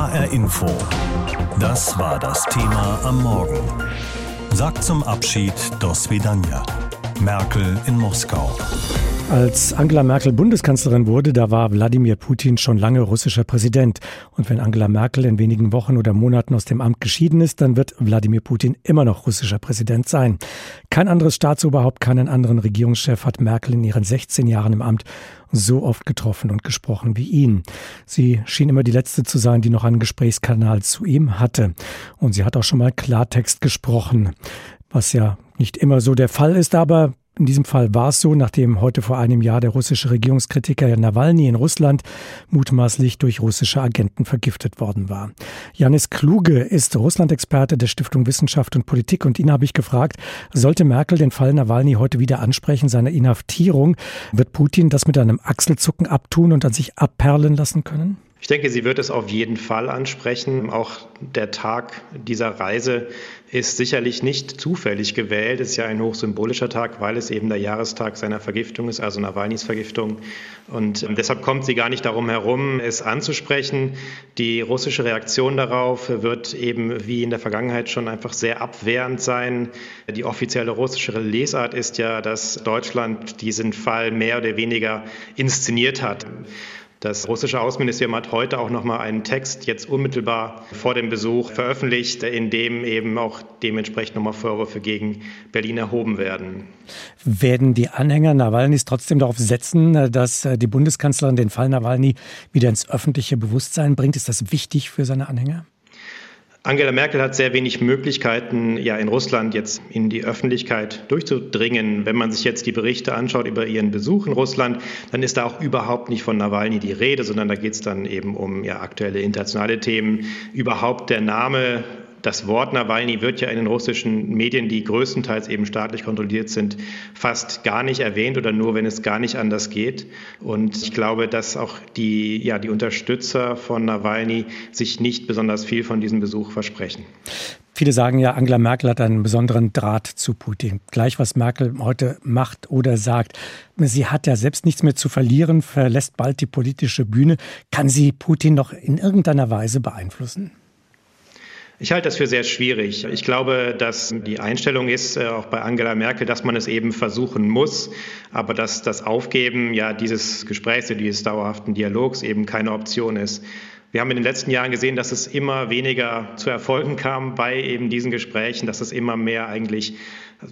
HR Info. Das war das Thema am Morgen. Sagt zum Abschied Dos Vidania. Merkel in Moskau. Als Angela Merkel Bundeskanzlerin wurde, da war Wladimir Putin schon lange russischer Präsident. Und wenn Angela Merkel in wenigen Wochen oder Monaten aus dem Amt geschieden ist, dann wird Wladimir Putin immer noch russischer Präsident sein. Kein anderes Staatsoberhaupt, keinen anderen Regierungschef hat Merkel in ihren 16 Jahren im Amt so oft getroffen und gesprochen wie ihn. Sie schien immer die letzte zu sein, die noch einen Gesprächskanal zu ihm hatte. Und sie hat auch schon mal Klartext gesprochen, was ja nicht immer so der Fall ist, aber in diesem Fall war es so, nachdem heute vor einem Jahr der russische Regierungskritiker Nawalny in Russland mutmaßlich durch russische Agenten vergiftet worden war. Janis Kluge ist Russland-Experte der Stiftung Wissenschaft und Politik und ihn habe ich gefragt, sollte Merkel den Fall Nawalny heute wieder ansprechen, seine Inhaftierung, wird Putin das mit einem Achselzucken abtun und an sich abperlen lassen können? Ich denke, sie wird es auf jeden Fall ansprechen. Auch der Tag dieser Reise ist sicherlich nicht zufällig gewählt. Es ist ja ein hochsymbolischer Tag, weil es eben der Jahrestag seiner Vergiftung ist, also Nawalnys Vergiftung. Und deshalb kommt sie gar nicht darum herum, es anzusprechen. Die russische Reaktion darauf wird eben wie in der Vergangenheit schon einfach sehr abwehrend sein. Die offizielle russische Lesart ist ja, dass Deutschland diesen Fall mehr oder weniger inszeniert hat. Das russische Außenministerium hat heute auch noch mal einen Text jetzt unmittelbar vor dem Besuch veröffentlicht, in dem eben auch dementsprechend noch mal Vorwürfe gegen Berlin erhoben werden. Werden die Anhänger Nawalnys trotzdem darauf setzen, dass die Bundeskanzlerin den Fall Nawalny wieder ins öffentliche Bewusstsein bringt? Ist das wichtig für seine Anhänger? Angela Merkel hat sehr wenig Möglichkeiten, ja in Russland jetzt in die Öffentlichkeit durchzudringen. Wenn man sich jetzt die Berichte anschaut über ihren Besuch in Russland, dann ist da auch überhaupt nicht von Nawalny die Rede, sondern da geht es dann eben um ja, aktuelle internationale Themen. Überhaupt der Name das Wort Nawalny wird ja in den russischen Medien, die größtenteils eben staatlich kontrolliert sind, fast gar nicht erwähnt oder nur, wenn es gar nicht anders geht. Und ich glaube, dass auch die, ja, die Unterstützer von Nawalny sich nicht besonders viel von diesem Besuch versprechen. Viele sagen ja, Angela Merkel hat einen besonderen Draht zu Putin. Gleich was Merkel heute macht oder sagt. Sie hat ja selbst nichts mehr zu verlieren, verlässt bald die politische Bühne. Kann sie Putin noch in irgendeiner Weise beeinflussen? Ich halte das für sehr schwierig. Ich glaube, dass die Einstellung ist, äh, auch bei Angela Merkel, dass man es eben versuchen muss, aber dass das Aufgeben ja dieses Gesprächs, dieses dauerhaften Dialogs eben keine Option ist. Wir haben in den letzten Jahren gesehen, dass es immer weniger zu Erfolgen kam bei eben diesen Gesprächen, dass es immer mehr eigentlich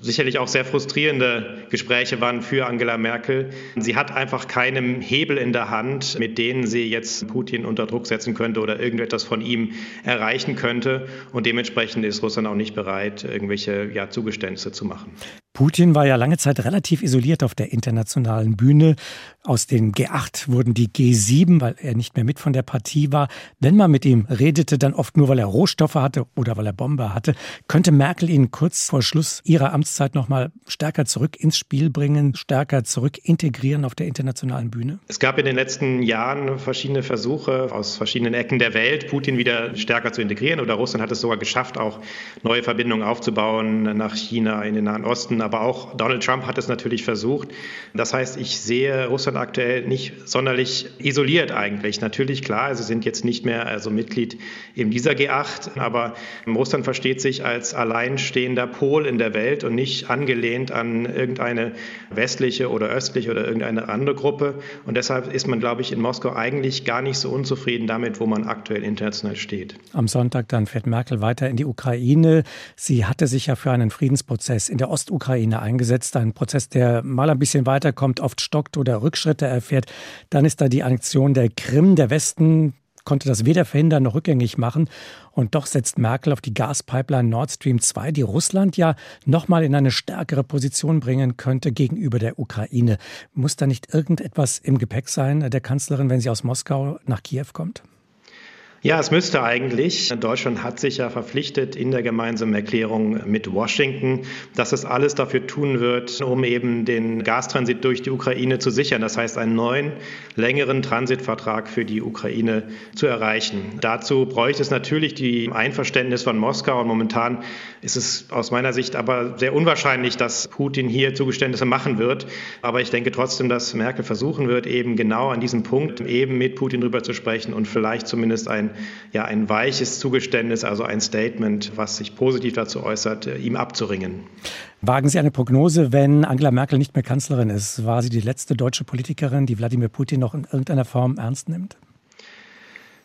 sicherlich auch sehr frustrierende Gespräche waren für Angela Merkel. Sie hat einfach keinen Hebel in der Hand, mit denen sie jetzt Putin unter Druck setzen könnte oder irgendetwas von ihm erreichen könnte. Und dementsprechend ist Russland auch nicht bereit, irgendwelche ja, Zugeständnisse zu machen. Putin war ja lange Zeit relativ isoliert auf der internationalen Bühne. Aus den G8 wurden die G7, weil er nicht mehr mit von der Partie war. Wenn man mit ihm redete, dann oft nur, weil er Rohstoffe hatte oder weil er Bomber hatte. Könnte Merkel ihn kurz vor Schluss ihrer Amtszeit noch mal stärker zurück ins Spiel bringen, stärker zurück integrieren auf der internationalen Bühne? Es gab in den letzten Jahren verschiedene Versuche aus verschiedenen Ecken der Welt, Putin wieder stärker zu integrieren. Oder Russland hat es sogar geschafft, auch neue Verbindungen aufzubauen nach China in den Nahen Osten aber auch Donald Trump hat es natürlich versucht. Das heißt, ich sehe Russland aktuell nicht sonderlich isoliert eigentlich. Natürlich, klar, sie sind jetzt nicht mehr also Mitglied in dieser G8, aber Russland versteht sich als alleinstehender Pol in der Welt und nicht angelehnt an irgendeine westliche oder östliche oder irgendeine andere Gruppe. Und deshalb ist man, glaube ich, in Moskau eigentlich gar nicht so unzufrieden damit, wo man aktuell international steht. Am Sonntag dann fährt Merkel weiter in die Ukraine. Sie hatte sich ja für einen Friedensprozess in der Ostukraine Ukraine eingesetzt. Ein Prozess, der mal ein bisschen weiterkommt, oft stockt oder Rückschritte erfährt. Dann ist da die Annexion der Krim. Der Westen konnte das weder verhindern noch rückgängig machen. Und doch setzt Merkel auf die Gaspipeline Nord Stream 2, die Russland ja nochmal in eine stärkere Position bringen könnte gegenüber der Ukraine. Muss da nicht irgendetwas im Gepäck sein, der Kanzlerin, wenn sie aus Moskau nach Kiew kommt? Ja, es müsste eigentlich. Deutschland hat sich ja verpflichtet in der gemeinsamen Erklärung mit Washington, dass es alles dafür tun wird, um eben den Gastransit durch die Ukraine zu sichern. Das heißt, einen neuen, längeren Transitvertrag für die Ukraine zu erreichen. Dazu bräuchte es natürlich die Einverständnis von Moskau. Und momentan ist es aus meiner Sicht aber sehr unwahrscheinlich, dass Putin hier Zugeständnisse machen wird. Aber ich denke trotzdem, dass Merkel versuchen wird, eben genau an diesem Punkt eben mit Putin drüber zu sprechen und vielleicht zumindest ein ein, ja, ein weiches Zugeständnis, also ein Statement, was sich positiv dazu äußert, ihm abzuringen. Wagen Sie eine Prognose, wenn Angela Merkel nicht mehr Kanzlerin ist? War sie die letzte deutsche Politikerin, die Wladimir Putin noch in irgendeiner Form ernst nimmt?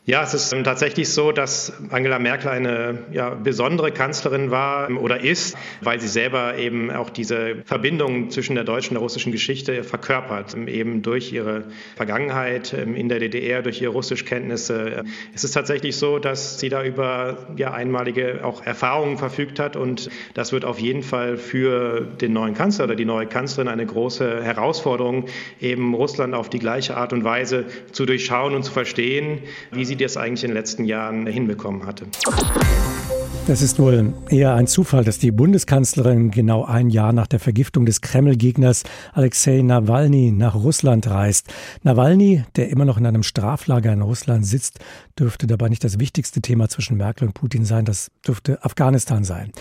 Ja, es ist tatsächlich so, dass Angela Merkel eine ja, besondere Kanzlerin war oder ist, weil sie selber eben auch diese Verbindung zwischen der deutschen und der russischen Geschichte verkörpert, eben durch ihre Vergangenheit in der DDR, durch ihre Russischkenntnisse. Es ist tatsächlich so, dass sie da über ja, einmalige auch Erfahrungen verfügt hat und das wird auf jeden Fall für den neuen Kanzler oder die neue Kanzlerin eine große Herausforderung, eben Russland auf die gleiche Art und Weise zu durchschauen und zu verstehen, wie sie sie das eigentlich in den letzten Jahren hinbekommen hatte. Das ist wohl eher ein Zufall, dass die Bundeskanzlerin genau ein Jahr nach der Vergiftung des Kreml-Gegners Alexei Nawalny nach Russland reist. Nawalny, der immer noch in einem Straflager in Russland sitzt, dürfte dabei nicht das wichtigste Thema zwischen Merkel und Putin sein. Das dürfte Afghanistan sein.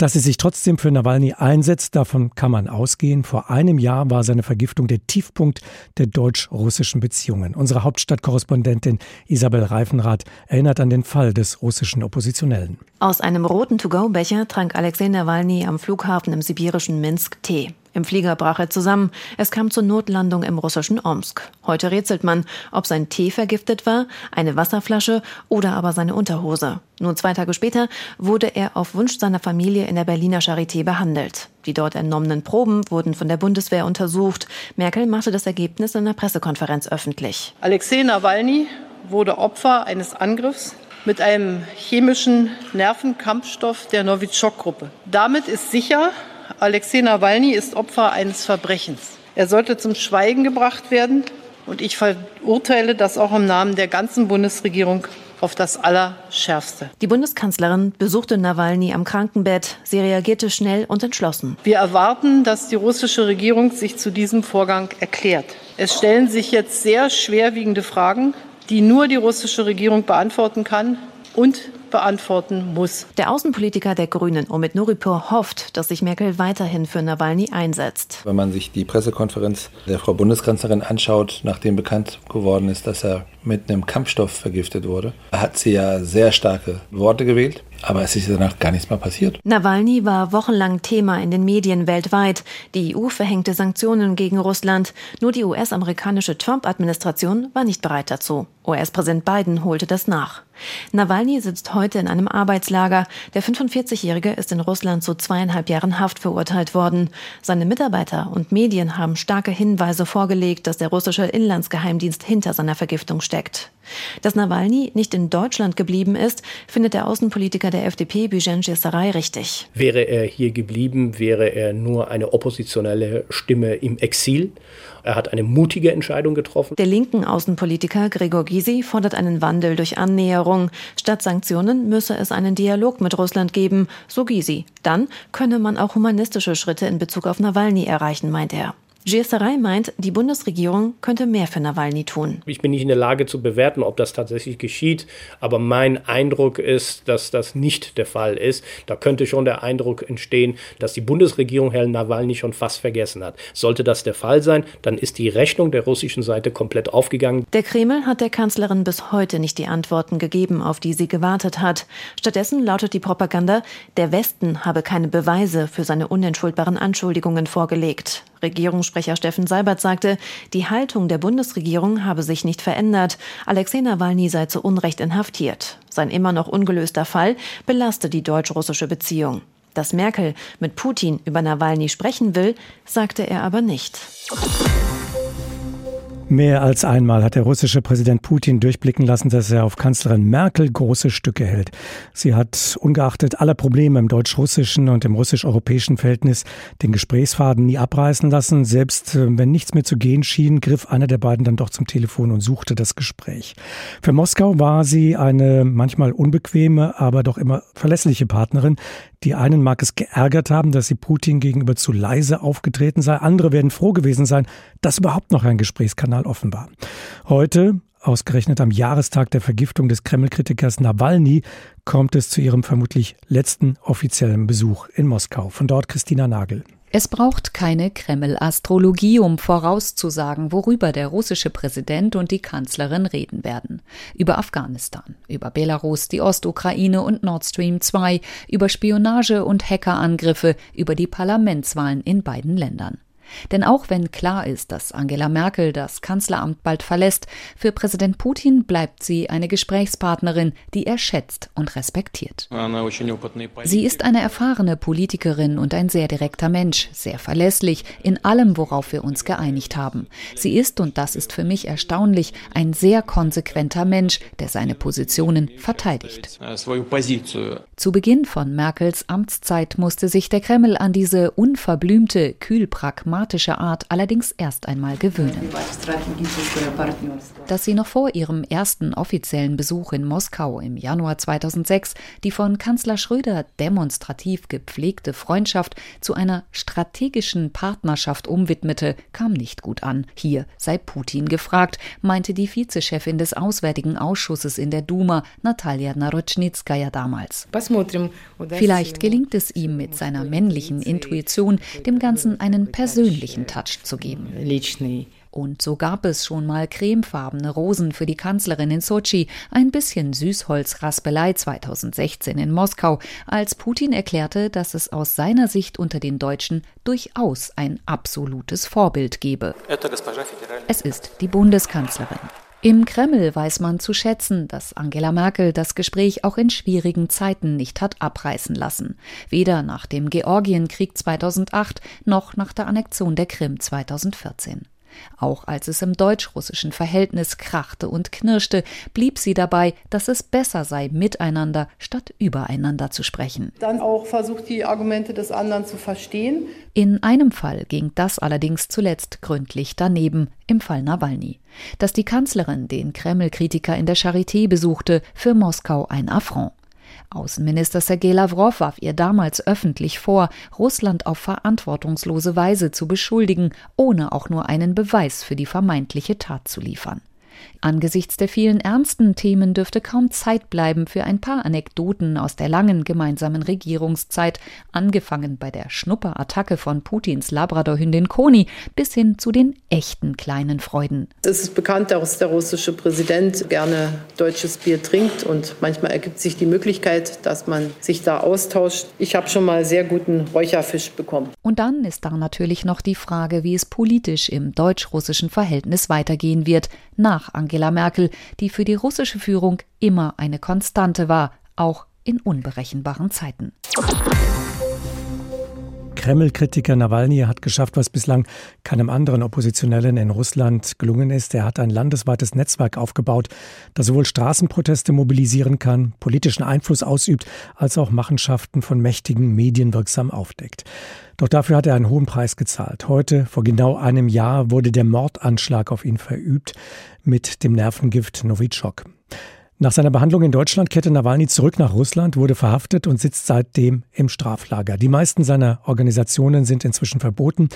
Dass sie sich trotzdem für Nawalny einsetzt, davon kann man ausgehen. Vor einem Jahr war seine Vergiftung der Tiefpunkt der deutsch-russischen Beziehungen. Unsere Hauptstadtkorrespondentin Isabel Reifenrath erinnert an den Fall des russischen Oppositionellen. Aus einem roten To-Go-Becher trank Alexei Nawalny am Flughafen im sibirischen Minsk Tee. Im Flieger brach er zusammen. Es kam zur Notlandung im russischen Omsk. Heute rätselt man, ob sein Tee vergiftet war, eine Wasserflasche oder aber seine Unterhose. Nur zwei Tage später wurde er auf Wunsch seiner Familie in der Berliner Charité behandelt. Die dort entnommenen Proben wurden von der Bundeswehr untersucht. Merkel machte das Ergebnis in einer Pressekonferenz öffentlich. Alexei Nawalny wurde Opfer eines Angriffs mit einem chemischen Nervenkampfstoff der Novichok-Gruppe. Damit ist sicher, Alexei Nawalny ist Opfer eines Verbrechens. Er sollte zum Schweigen gebracht werden. Und ich verurteile das auch im Namen der ganzen Bundesregierung auf das Allerschärfste. Die Bundeskanzlerin besuchte Nawalny am Krankenbett. Sie reagierte schnell und entschlossen. Wir erwarten, dass die russische Regierung sich zu diesem Vorgang erklärt. Es stellen sich jetzt sehr schwerwiegende Fragen, die nur die russische Regierung beantworten kann und beantworten muss. Der Außenpolitiker der Grünen, Omid Nuripur, hofft, dass sich Merkel weiterhin für Nawalny einsetzt. Wenn man sich die Pressekonferenz der Frau Bundeskanzlerin anschaut, nachdem bekannt geworden ist, dass er mit einem Kampfstoff vergiftet wurde, hat sie ja sehr starke Worte gewählt. Aber es ist danach gar nichts mehr passiert. Nawalny war wochenlang Thema in den Medien weltweit. Die EU verhängte Sanktionen gegen Russland. Nur die US-amerikanische Trump-Administration war nicht bereit dazu. US-Präsident Biden holte das nach. Nawalny sitzt heute in einem Arbeitslager. Der 45-Jährige ist in Russland zu zweieinhalb Jahren Haft verurteilt worden. Seine Mitarbeiter und Medien haben starke Hinweise vorgelegt, dass der russische Inlandsgeheimdienst hinter seiner Vergiftung steckt. Dass Nawalny nicht in Deutschland geblieben ist, findet der Außenpolitiker der FDP, Bijan Sarai, richtig. Wäre er hier geblieben, wäre er nur eine oppositionelle Stimme im Exil. Er hat eine mutige Entscheidung getroffen. Der linken Außenpolitiker Gregor Gysi fordert einen Wandel durch Annäherung. Statt Sanktionen müsse es einen Dialog mit Russland geben, so Gysi. Dann könne man auch humanistische Schritte in Bezug auf Nawalny erreichen, meint er. Gieserei meint, die Bundesregierung könnte mehr für Nawalny tun. Ich bin nicht in der Lage zu bewerten, ob das tatsächlich geschieht, aber mein Eindruck ist, dass das nicht der Fall ist. Da könnte schon der Eindruck entstehen, dass die Bundesregierung Herrn Nawalny schon fast vergessen hat. Sollte das der Fall sein, dann ist die Rechnung der russischen Seite komplett aufgegangen. Der Kreml hat der Kanzlerin bis heute nicht die Antworten gegeben, auf die sie gewartet hat. Stattdessen lautet die Propaganda, der Westen habe keine Beweise für seine unentschuldbaren Anschuldigungen vorgelegt. Regierungssprecher Steffen Seibert sagte, die Haltung der Bundesregierung habe sich nicht verändert. Alexei Nawalny sei zu Unrecht inhaftiert. Sein immer noch ungelöster Fall belaste die deutsch-russische Beziehung. Dass Merkel mit Putin über Nawalny sprechen will, sagte er aber nicht. Mehr als einmal hat der russische Präsident Putin durchblicken lassen, dass er auf Kanzlerin Merkel große Stücke hält. Sie hat ungeachtet aller Probleme im deutsch-russischen und im russisch-europäischen Verhältnis den Gesprächsfaden nie abreißen lassen. Selbst äh, wenn nichts mehr zu gehen schien, griff einer der beiden dann doch zum Telefon und suchte das Gespräch. Für Moskau war sie eine manchmal unbequeme, aber doch immer verlässliche Partnerin, die einen mag es geärgert haben, dass sie Putin gegenüber zu leise aufgetreten sei. Andere werden froh gewesen sein, dass überhaupt noch ein Gesprächskanal offen war. Heute, ausgerechnet am Jahrestag der Vergiftung des Kreml-Kritikers Nawalny, kommt es zu ihrem vermutlich letzten offiziellen Besuch in Moskau. Von dort Christina Nagel. Es braucht keine Kreml-Astrologie, um vorauszusagen, worüber der russische Präsident und die Kanzlerin reden werden. Über Afghanistan, über Belarus, die Ostukraine und Nord Stream 2, über Spionage und Hackerangriffe, über die Parlamentswahlen in beiden Ländern. Denn auch wenn klar ist, dass Angela Merkel das Kanzleramt bald verlässt, für Präsident Putin bleibt sie eine Gesprächspartnerin, die er schätzt und respektiert. Sie ist eine erfahrene Politikerin und ein sehr direkter Mensch, sehr verlässlich in allem, worauf wir uns geeinigt haben. Sie ist, und das ist für mich erstaunlich, ein sehr konsequenter Mensch, der seine Positionen verteidigt. Zu Beginn von Merkels Amtszeit musste sich der Kreml an diese unverblümte, kühl pragmatische diplomatische Art allerdings erst einmal gewöhnen. Dass sie noch vor ihrem ersten offiziellen Besuch in Moskau im Januar 2006 die von Kanzler Schröder demonstrativ gepflegte Freundschaft zu einer strategischen Partnerschaft umwidmete, kam nicht gut an. Hier sei Putin gefragt, meinte die Vizechefin des Auswärtigen Ausschusses in der Duma, Natalia Narotschnitskaya damals. Vielleicht gelingt es ihm mit seiner männlichen Intuition, dem Ganzen einen persönlichen persönlichen Touch zu geben. Und so gab es schon mal cremefarbene Rosen für die Kanzlerin in Sochi, ein bisschen Süßholzraspelei 2016 in Moskau, als Putin erklärte, dass es aus seiner Sicht unter den Deutschen durchaus ein absolutes Vorbild gebe. Es ist die Bundeskanzlerin. Im Kreml weiß man zu schätzen, dass Angela Merkel das Gespräch auch in schwierigen Zeiten nicht hat abreißen lassen. Weder nach dem Georgienkrieg 2008 noch nach der Annexion der Krim 2014. Auch als es im deutsch-russischen Verhältnis krachte und knirschte, blieb sie dabei, dass es besser sei, miteinander statt übereinander zu sprechen. Dann auch versucht, die Argumente des anderen zu verstehen. In einem Fall ging das allerdings zuletzt gründlich daneben, im Fall Nawalny. Dass die Kanzlerin den Kreml-Kritiker in der Charité besuchte, für Moskau ein Affront. Außenminister Sergei Lavrov warf ihr damals öffentlich vor, Russland auf verantwortungslose Weise zu beschuldigen, ohne auch nur einen Beweis für die vermeintliche Tat zu liefern. Angesichts der vielen ernsten Themen dürfte kaum Zeit bleiben für ein paar Anekdoten aus der langen gemeinsamen Regierungszeit, angefangen bei der Schnupperattacke von Putins Labradorhündin Koni bis hin zu den echten kleinen Freuden. Es ist bekannt, dass der russische Präsident gerne deutsches Bier trinkt und manchmal ergibt sich die Möglichkeit, dass man sich da austauscht. Ich habe schon mal sehr guten Räucherfisch bekommen. Und dann ist da natürlich noch die Frage, wie es politisch im deutsch-russischen Verhältnis weitergehen wird nach Angela Merkel, die für die russische Führung immer eine Konstante war, auch in unberechenbaren Zeiten. Kreml-Kritiker Nawalny hat geschafft, was bislang keinem anderen Oppositionellen in Russland gelungen ist. Er hat ein landesweites Netzwerk aufgebaut, das sowohl Straßenproteste mobilisieren kann, politischen Einfluss ausübt, als auch Machenschaften von mächtigen Medien wirksam aufdeckt. Doch dafür hat er einen hohen Preis gezahlt. Heute, vor genau einem Jahr, wurde der Mordanschlag auf ihn verübt mit dem Nervengift Novichok. Nach seiner Behandlung in Deutschland kehrte Nawalny zurück nach Russland, wurde verhaftet und sitzt seitdem im Straflager. Die meisten seiner Organisationen sind inzwischen verboten,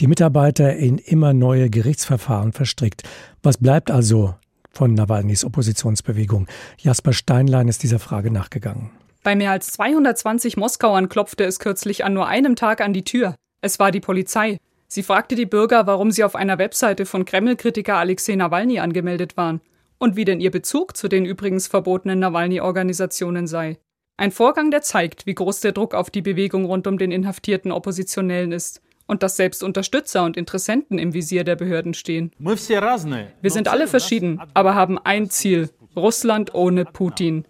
die Mitarbeiter in immer neue Gerichtsverfahren verstrickt. Was bleibt also von Nawalnys Oppositionsbewegung? Jasper Steinlein ist dieser Frage nachgegangen. Bei mehr als 220 Moskauern klopfte es kürzlich an nur einem Tag an die Tür. Es war die Polizei. Sie fragte die Bürger, warum sie auf einer Webseite von Kreml-Kritiker Alexei Nawalny angemeldet waren und wie denn ihr Bezug zu den übrigens verbotenen Nawalny-Organisationen sei. Ein Vorgang, der zeigt, wie groß der Druck auf die Bewegung rund um den inhaftierten Oppositionellen ist und dass selbst Unterstützer und Interessenten im Visier der Behörden stehen. Wir sind alle verschieden, aber haben ein Ziel, Russland ohne Putin.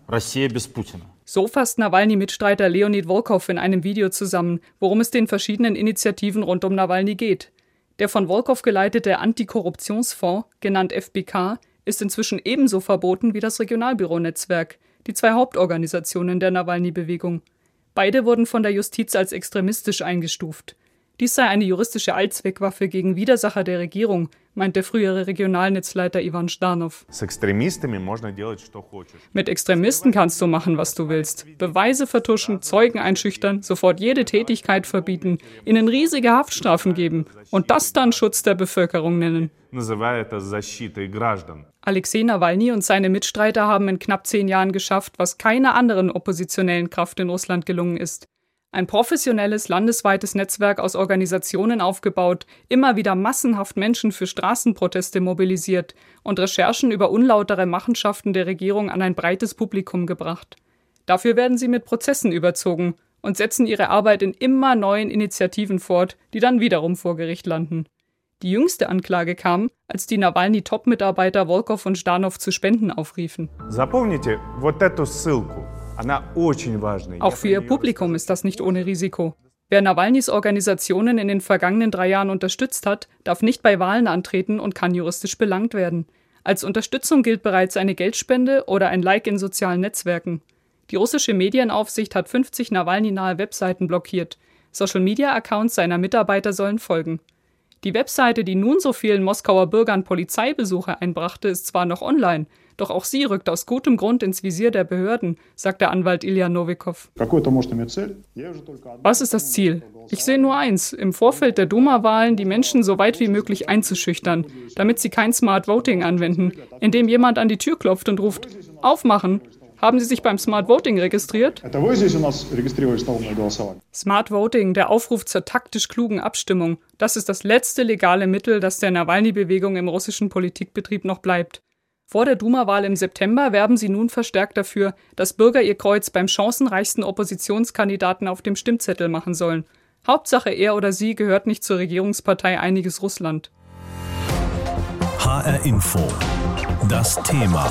So fasst Nawalny-Mitstreiter Leonid Volkov in einem Video zusammen, worum es den verschiedenen Initiativen rund um Nawalny geht. Der von Volkov geleitete Antikorruptionsfonds, genannt FBK, ist inzwischen ebenso verboten wie das Regionalbüro-Netzwerk, die zwei Hauptorganisationen der Nawalny-Bewegung. Beide wurden von der Justiz als extremistisch eingestuft. Dies sei eine juristische Allzweckwaffe gegen Widersacher der Regierung, meint der frühere Regionalnetzleiter Ivan Stanow. Mit Extremisten kannst du machen, was du willst. Beweise vertuschen, Zeugen einschüchtern, sofort jede Tätigkeit verbieten, ihnen riesige Haftstrafen geben und das dann Schutz der Bevölkerung nennen. Alexei Nawalny und seine Mitstreiter haben in knapp zehn Jahren geschafft, was keiner anderen oppositionellen Kraft in Russland gelungen ist Ein professionelles landesweites Netzwerk aus Organisationen aufgebaut, immer wieder massenhaft Menschen für Straßenproteste mobilisiert und Recherchen über unlautere Machenschaften der Regierung an ein breites Publikum gebracht. Dafür werden sie mit Prozessen überzogen und setzen ihre Arbeit in immer neuen Initiativen fort, die dann wiederum vor Gericht landen. Die jüngste Anklage kam, als die Nawalny-Top-Mitarbeiter Volkov und Stanow zu Spenden aufriefen. Auch für ihr Publikum ist das nicht ohne Risiko. Wer Nawalnys Organisationen in den vergangenen drei Jahren unterstützt hat, darf nicht bei Wahlen antreten und kann juristisch belangt werden. Als Unterstützung gilt bereits eine Geldspende oder ein Like in sozialen Netzwerken. Die russische Medienaufsicht hat 50 Nawalny-nahe Webseiten blockiert. Social-Media-Accounts seiner Mitarbeiter sollen folgen. Die Webseite, die nun so vielen Moskauer Bürgern Polizeibesuche einbrachte, ist zwar noch online, doch auch sie rückt aus gutem Grund ins Visier der Behörden, sagt der Anwalt Ilya Novikov. Was ist das Ziel? Ich sehe nur eins, im Vorfeld der Duma-Wahlen die Menschen so weit wie möglich einzuschüchtern, damit sie kein Smart Voting anwenden, indem jemand an die Tür klopft und ruft, aufmachen, haben Sie sich beim Smart Voting registriert? Smart Voting, der Aufruf zur taktisch klugen Abstimmung, das ist das letzte legale Mittel, das der Nawalny-Bewegung im russischen Politikbetrieb noch bleibt. Vor der Duma-Wahl im September werben sie nun verstärkt dafür, dass Bürger ihr Kreuz beim chancenreichsten Oppositionskandidaten auf dem Stimmzettel machen sollen. Hauptsache er oder sie gehört nicht zur Regierungspartei Einiges Russland. HR Info. Das Thema.